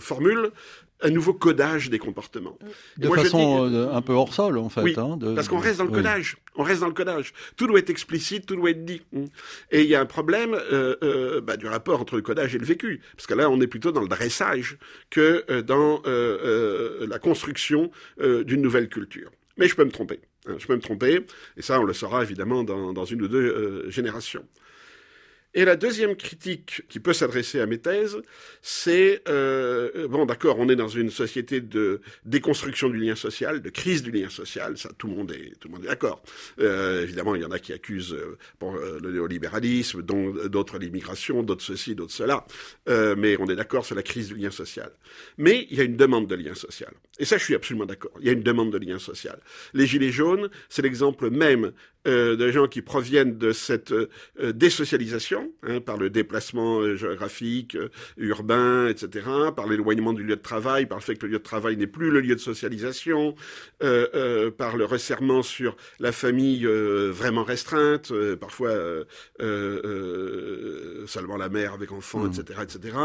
formule un nouveau codage des comportements. De façon euh, un peu hors sol, en fait. Oui, hein, parce qu'on reste dans le codage. On reste dans le codage. Tout doit être explicite, tout doit être dit. Et il y a un problème euh, euh, bah, du rapport entre le codage et le vécu. Parce que là, on est plutôt dans le dressage que dans la construction d'une nouvelle culture. Mais je peux me tromper. Hein, je peux me tromper. Et ça, on le saura évidemment dans, dans une ou deux générations. Et la deuxième critique qui peut s'adresser à mes thèses, c'est euh, bon, d'accord, on est dans une société de déconstruction du lien social, de crise du lien social, ça, tout le monde est d'accord. Euh, évidemment, il y en a qui accusent euh, le néolibéralisme, d'autres l'immigration, d'autres ceci, d'autres cela. Mais on est d'accord sur la crise du lien social. Mais il y a une demande de lien social. Et ça, je suis absolument d'accord. Il y a une demande de lien social. Les gilets jaunes, c'est l'exemple même euh, de gens qui proviennent de cette euh, désocialisation, hein, par le déplacement euh, géographique, urbain, etc., par l'éloignement du lieu de travail, par le fait que le lieu de travail n'est plus le lieu de socialisation, par le resserrement sur la famille vraiment restreinte, parfois seulement la mère avec enfants, etc., mmh. etc.,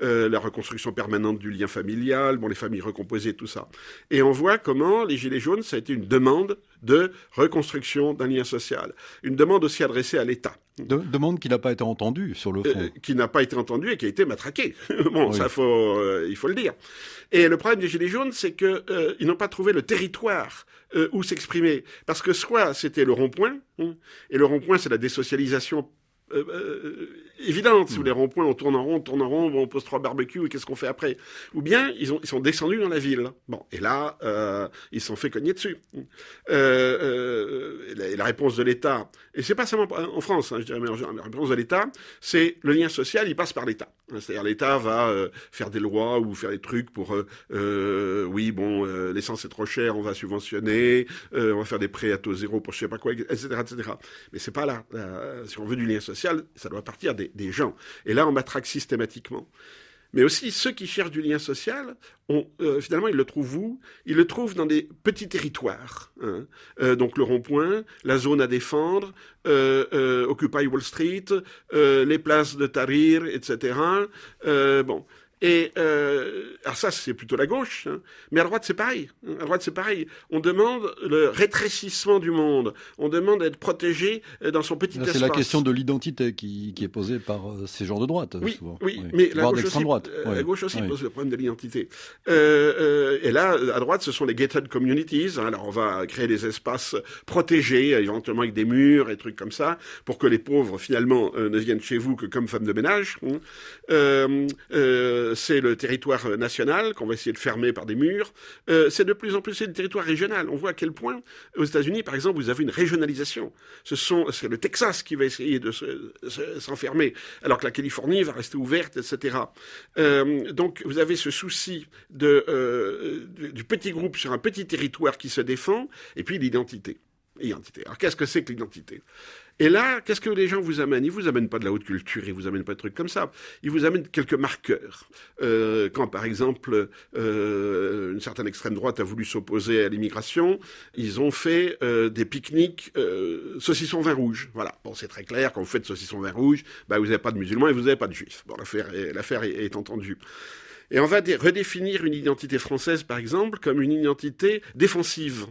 la reconstruction permanente du lien familial, bon, les familles recomposées, tout ça. Et on voit comment les Gilets jaunes, ça a été une demande de reconstruction d'un lien social. Une demande aussi adressée à l'État. De, demande qui n'a pas été entendue sur le euh, fond. qui n'a pas été entendue et qui a été matraquée. bon, ça faut, euh, il faut le dire. Et le problème des Gilets jaunes, c'est qu'ils euh, n'ont pas trouvé le territoire où s'exprimer. Parce que soit c'était le rond-point, hein, et le rond-point c'est la désocialisation euh, euh, évidente. Si vous les ronds-points, on tourne en rond, on tourne en rond, on pose trois barbecues et qu'est-ce qu'on fait après? Ou bien ils, ont, ils sont descendus dans la ville. Bon, et là, euh, ils se sont fait cogner dessus. Euh, la, la, réponse de l'État, et c'est pas seulement en France, hein, je dirais, mais la réponse de l'État, c'est le lien social, il passe par l'État. C'est-à-dire l'État va faire des lois ou faire des trucs pour, oui, bon, l'essence est trop chère, on va subventionner, on va faire des prêts à taux zéro pour je sais pas quoi, etc., etc. Mais c'est pas là. si on veut du lien social ça doit partir des, gens. Et là, on matraque systématiquement. Mais aussi, ceux qui cherchent du lien social, euh, finalement, ils le trouvent où? Ils le trouvent dans des petits territoires. Hein. Euh, donc le rond-point, la zone à défendre, euh, Occupy Wall Street, les places de Tahrir, etc. bon, et euh, alors ça, c'est plutôt la gauche, hein. mais à droite, c'est pareil. À droite, c'est pareil. On demande le rétrécissement du monde. On demande d'être protégé euh, dans son petit espace. C'est la question de l'identité qui, qui, est posée par euh, ces gens de droite. Oui, souvent. oui, mais la gauche, aussi, droite. Euh, la gauche aussi pose le problème de l'identité. Euh, et là, à droite, ce sont les gated communities. Hein. Alors, on va créer des espaces protégés, éventuellement avec des murs et trucs comme ça, pour que les pauvres, finalement, ne viennent chez vous que comme femmes de ménage. Hein c'est le territoire national qu'on va essayer de fermer par des murs. Euh, c'est de plus en plus le territoire régional. On voit à quel point aux États-Unis, par exemple, vous avez une régionalisation. Ce sont c'est le Texas qui va essayer de s'enfermer, alors que la Californie va rester ouverte, etc. Euh, donc vous avez ce souci euh, du petit groupe sur un petit territoire qui se défend, et puis l'identité. Identité. Alors qu'est-ce que c'est que l'identité? Et là, qu'est-ce que les gens vous amènent? Ils vous amènent pas de la haute culture, ils vous amènent pas de trucs comme ça. Ils vous amènent quelques marqueurs. Euh, quand, par exemple, euh, une certaine extrême droite a voulu s'opposer à l'immigration, ils ont fait euh, des pique-niques saucisson vin rouge. Voilà. Bon, c'est très clair. Quand vous faites saucisson vin rouge, bah, vous n'avez pas de musulmans et vous n'avez pas de juifs. Bon, l'affaire est entendue. Et on va redéfinir une identité française, par exemple, comme une identité défensive.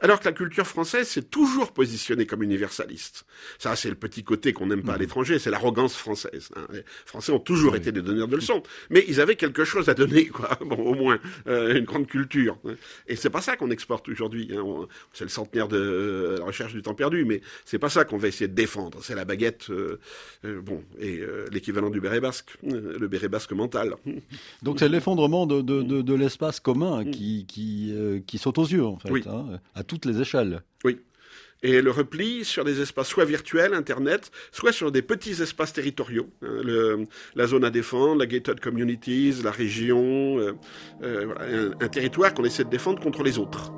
Alors que la culture française s'est toujours positionnée comme universaliste. Ça, c'est le petit côté qu'on n'aime pas à mmh. l'étranger, c'est l'arrogance française. Hein. Les Français ont toujours été des donneurs de leçons, mais ils avaient quelque chose à donner, quoi. Bon, au moins euh, une grande culture. Hein. Et c'est pas ça qu'on exporte aujourd'hui. Hein. C'est le centenaire de euh, la recherche du temps perdu, mais c'est pas ça qu'on va essayer de défendre. C'est la baguette, euh, bon, et l'équivalent du béret basque, le béret basque mental. Donc c'est l'effondrement de, de, de, de l'espace commun mm. qui, qui, euh, qui, saute aux yeux, en fait, hein, à toutes les échelles. Oui. et le repli sur des espaces soit virtuels, Internet, soit sur des petits espaces territoriaux. Hein, le, la zone à défendre, la gated communities, la région, euh, euh, voilà, un, un territoire qu'on essaie de défendre contre les autres.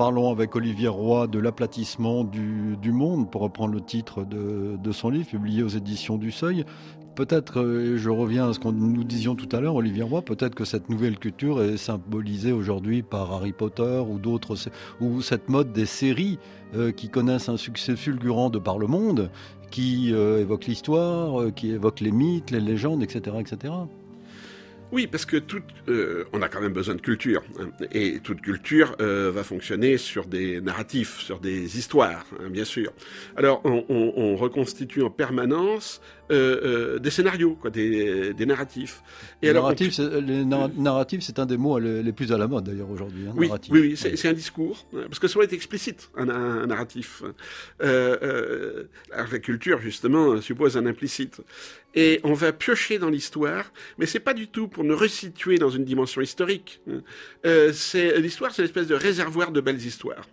Parlons avec Olivier Roy de l'aplatissement du, monde, pour reprendre le titre de, son livre, publié aux éditions du Seuil. Peut-être, euh, je reviens à ce que nous disions tout à l'heure, Olivier Roy, peut-être que cette nouvelle culture est symbolisée aujourd'hui par Harry Potter ou d'autres, ou cette mode des séries euh, qui connaissent un succès fulgurant de par le monde, qui euh, évoquent l'histoire, euh, qui évoquent les mythes, les légendes, etc., etc. Oui, parce que tout, euh, on a quand même besoin de culture, hein, et toute culture euh, va fonctionner sur des narratifs, sur des histoires, hein, bien sûr. Alors, on, on, on, reconstitue en permanence euh, des scénarios, quoi, des, des narratifs. Et les alors, narratifs, on... c'est un des mots les plus à la mode d'ailleurs aujourd'hui. Hein, oui, narratif. oui, oui, c'est un discours, hein, parce que doit être explicite, un, narratif. alors, la culture, justement, suppose un implicite et on va piocher dans l'histoire, mais c'est pas du tout pour nous resituer dans une dimension historique. Euh, l'histoire, c'est une espèce de réservoir de belles histoires.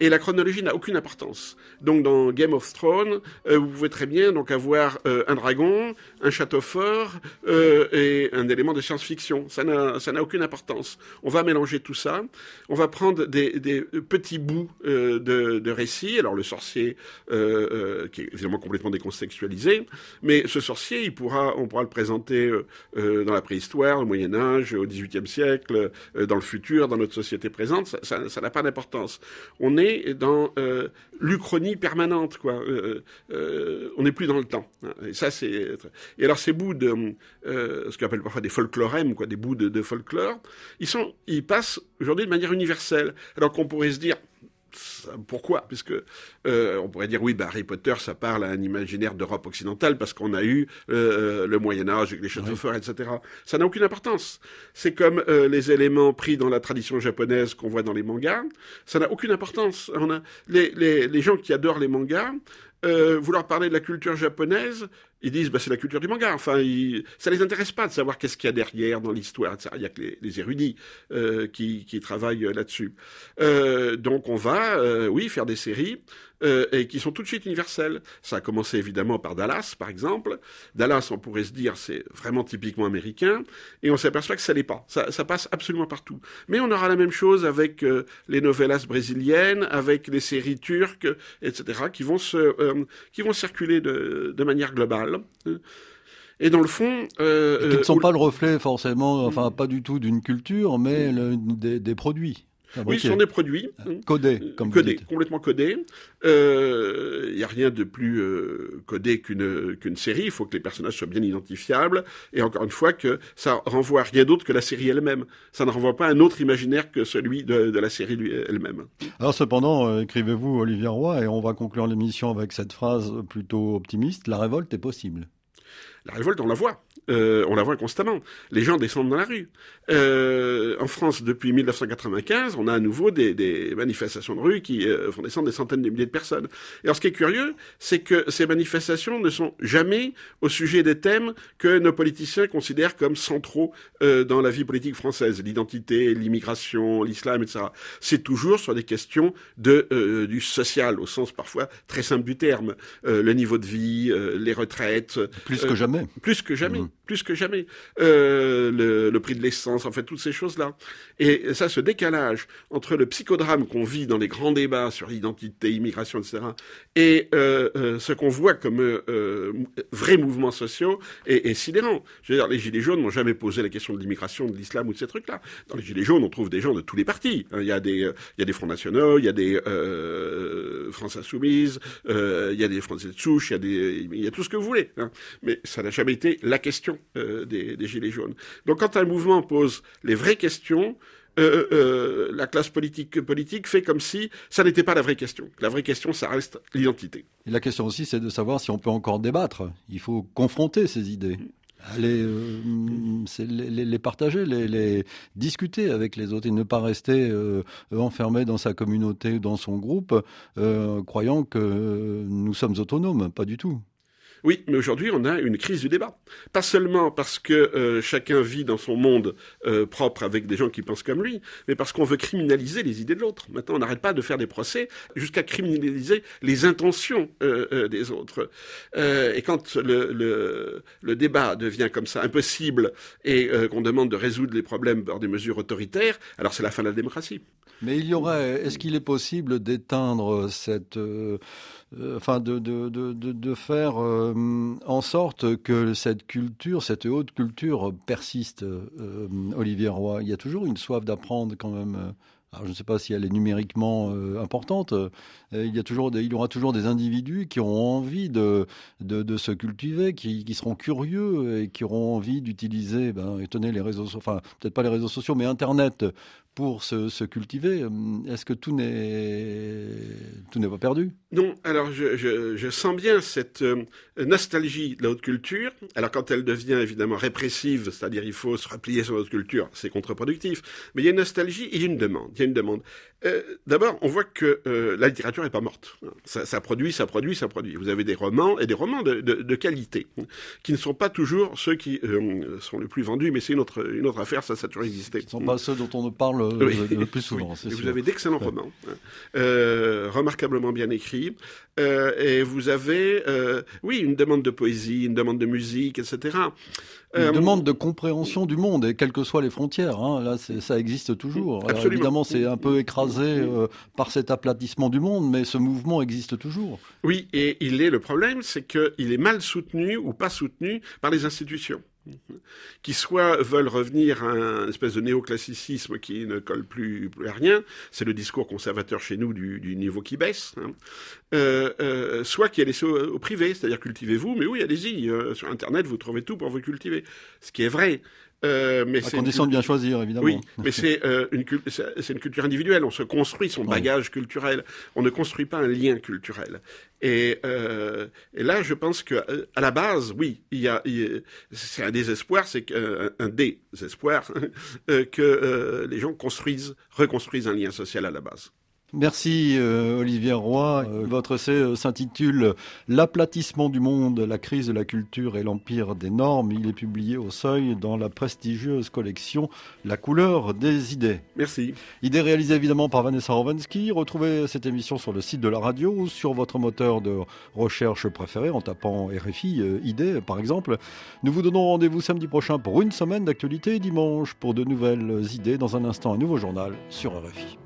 Et la chronologie n'a aucune importance. Donc dans Game of Thrones, euh, vous pouvez très bien donc avoir euh, un dragon, un château fort euh, et un élément de science-fiction. Ça n'a aucune importance. On va mélanger tout ça. On va prendre des, des petits bouts de, de récits. Alors le sorcier, qui est évidemment complètement décontextualisé, mais ce sorcier il pourra, on pourra le présenter euh, dans la préhistoire, au Moyen Âge, au XVIIIe siècle, euh, dans le futur, dans notre société présente. Ça n'a pas d'importance. On est dans euh, l'uchronie permanente, quoi. on n'est plus dans le temps. Et ça, c'est. Et alors ces bouts de ce qu'on appelle parfois des folklorèmes, quoi, des bouts de, de folklore, ils sont, ils passent aujourd'hui de manière universelle. Alors qu'on pourrait se dire pourquoi? Puisque euh, on pourrait dire oui, bah, Harry Potter, ça parle à un imaginaire d'Europe occidentale parce qu'on a eu euh, le Moyen Âge, les châteaux forts, etc. Ça n'a aucune importance. C'est comme euh, les éléments pris dans la tradition japonaise qu'on voit dans les mangas. Ça n'a aucune importance. On a les, les, les gens qui adorent les mangas. Euh, vouloir parler de la culture japonaise, ils disent bah, c'est la culture du manga. Enfin, ils, ça les intéresse pas de savoir qu'est-ce qu'il y a derrière dans l'histoire. Il y a que les, érudits euh, qui, qui, travaillent là-dessus. Euh, donc on va, euh, oui, faire des séries euh, et qui sont tout de suite universelles. Ça a commencé évidemment par Dallas, par exemple. Dallas, on pourrait se dire, c'est vraiment typiquement américain, et on s'aperçoit que ça l'est pas. Ça, ça, passe absolument partout. Mais on aura la même chose avec euh, les novellas brésiliennes, avec les séries turques, etc., qui vont se, euh, qui vont circuler de, de manière globale. Et dans le fond, euh, qui ne sont pas le reflet forcément, enfin pas du tout d'une culture, mais le, des, des produits. Ah, oui, ce sont des produits codés, comme codés, complètement codés. Il euh, n'y a rien de plus euh, codé qu'une qu'une série. Il faut que les personnages soient bien identifiables. Et encore une fois, que ça renvoie à rien d'autre que la série elle-même. Ça ne renvoie pas à un autre imaginaire que celui de, de la série elle-même. Alors cependant, euh, écrivez-vous Olivier Roy, et on va conclure l'émission avec cette phrase plutôt optimiste la révolte est possible. La révolte, on la voit. Euh, on la voit constamment. Les gens descendent dans la rue. Euh, en France, depuis 1995, on a à nouveau des, des manifestations de rue qui euh, font descendre des centaines de milliers de personnes. Et alors, ce qui est curieux, c'est que ces manifestations ne sont jamais au sujet des thèmes que nos politiciens considèrent comme centraux euh, dans la vie politique française, l'identité, l'immigration, l'islam, etc. C'est toujours sur des questions de euh, du social, au sens parfois très simple du terme, euh, le niveau de vie, les retraites. Plus que jamais. Plus que jamais. Mmh plus que jamais. Euh, le, le prix de l'essence, en fait, toutes ces choses-là. Et ça, ce décalage entre le psychodrame qu'on vit dans les grands débats sur l'identité, immigration, etc., et ce qu'on voit comme vrais mouvements sociaux est, est sidérant. Je veux dire, les Gilets jaunes n'ont jamais posé la question de l'immigration, de l'islam ou de ces trucs-là. Dans les Gilets jaunes, on trouve des gens de tous les partis. Hein. Il y a des, il y a des Fronts Nationaux, il y a des euh, France Insoumise, euh, il y a des Français de souche, il y a des, il y a tout ce que vous voulez. Hein. Mais ça n'a jamais été la question euh, des, Gilets jaunes. Donc quand un mouvement pose les vraies questions, euh, euh, la classe politique politique fait comme si ça n'était pas la vraie question. La vraie question, ça reste l'identité. La question aussi, c'est de savoir si on peut encore débattre. Il faut confronter ces idées. Les, partager, les, discuter avec les autres et ne pas rester euh, enfermé dans sa communauté, dans son groupe, croyant que nous sommes autonomes. Pas du tout. Oui, mais aujourd'hui, on a une crise du débat. Pas seulement parce que euh, chacun vit dans son monde euh, propre avec des gens qui pensent comme lui, mais parce qu'on veut criminaliser les idées de l'autre. Maintenant, on n'arrête pas de faire des procès jusqu'à criminaliser les intentions euh, des autres. et quand le, débat devient comme ça impossible et qu'on demande de résoudre les problèmes par des mesures autoritaires, alors c'est la fin de la démocratie. Mais il y aurait, est-ce qu'il est possible d'éteindre cette, enfin, de, de, de, de faire euh, en sorte que cette culture, cette haute culture persiste, euh, Olivier Roy. Il y a toujours une soif d'apprendre quand même. Alors, je ne sais pas si elle est numériquement euh, importante. il, y a toujours il y aura toujours des individus qui auront envie de, de, se cultiver, qui, qui, seront curieux et qui auront envie d'utiliser, ben, étonner les réseaux, enfin peut-être pas les réseaux sociaux, mais Internet pour se, cultiver. Est-ce que tout n'est tout n'est pas perdu? Non. Alors je, je, sens bien cette euh, nostalgie de la haute culture. Alors quand elle devient évidemment répressive, c'est-à-dire il faut se replier sur la haute culture, c'est contre-productif. Mais il y a une nostalgie, il y a une demande. Il y a une demande. Euh, D'abord, on voit que euh, la littérature n'est pas morte. Ça, ça, produit, ça produit, ça produit. Vous avez des romans et des romans de, de, de qualité, qui ne sont pas toujours ceux qui euh, sont les plus vendus, mais c'est une autre, une autre affaire. Ça, ça a toujours existé. Ce ne sont pas ceux dont on ne parle le plus souvent. Vous avez d'excellents romans, hein. euh, remarquablement bien écrits, euh, et vous avez, euh, oui, une demande de poésie, une demande de musique, etc. Une demande de compréhension du monde, et quelles que soient les frontières. Hein, là, ça existe toujours. Alors, évidemment, c'est un peu écrasé par cet aplatissement du monde, mais ce mouvement existe toujours. Oui, et il est le problème, c'est qu'il est mal soutenu ou pas soutenu par les institutions qui soit veulent revenir à un espèce de néoclassicisme qui ne colle plus, à rien, c'est le discours conservateur chez nous du, niveau qui baisse, hein. euh, euh, soit qui est laissé au, privé, c'est-à-dire cultivez-vous, mais oui, allez-y, euh, sur Internet vous trouvez tout pour vous cultiver, ce qui est vrai. Euh, mais à condition de bien choisir, évidemment. Oui, mais c'est euh, une, c'est une culture individuelle. On se construit son bagage culturel. On ne construit pas un lien culturel. Et, euh, et là, je pense que euh, à la base, oui, il y a, c'est un désespoir, c'est un, un désespoir que les gens construisent, reconstruisent un lien social à la base. Merci euh, Olivier Roy. Euh, votre essai euh, s'intitule L'aplatissement du monde, la crise de la culture et l'empire des normes. Il est publié au seuil dans la prestigieuse collection La couleur des idées. Merci. Idée réalisée évidemment par Vanessa Rovansky. Retrouvez cette émission sur le site de la radio ou sur votre moteur de recherche préféré en tapant RFI Idées par exemple. Nous vous donnons rendez-vous samedi prochain pour une semaine d'actualité dimanche pour de nouvelles idées. Dans un instant, un nouveau journal sur RFI.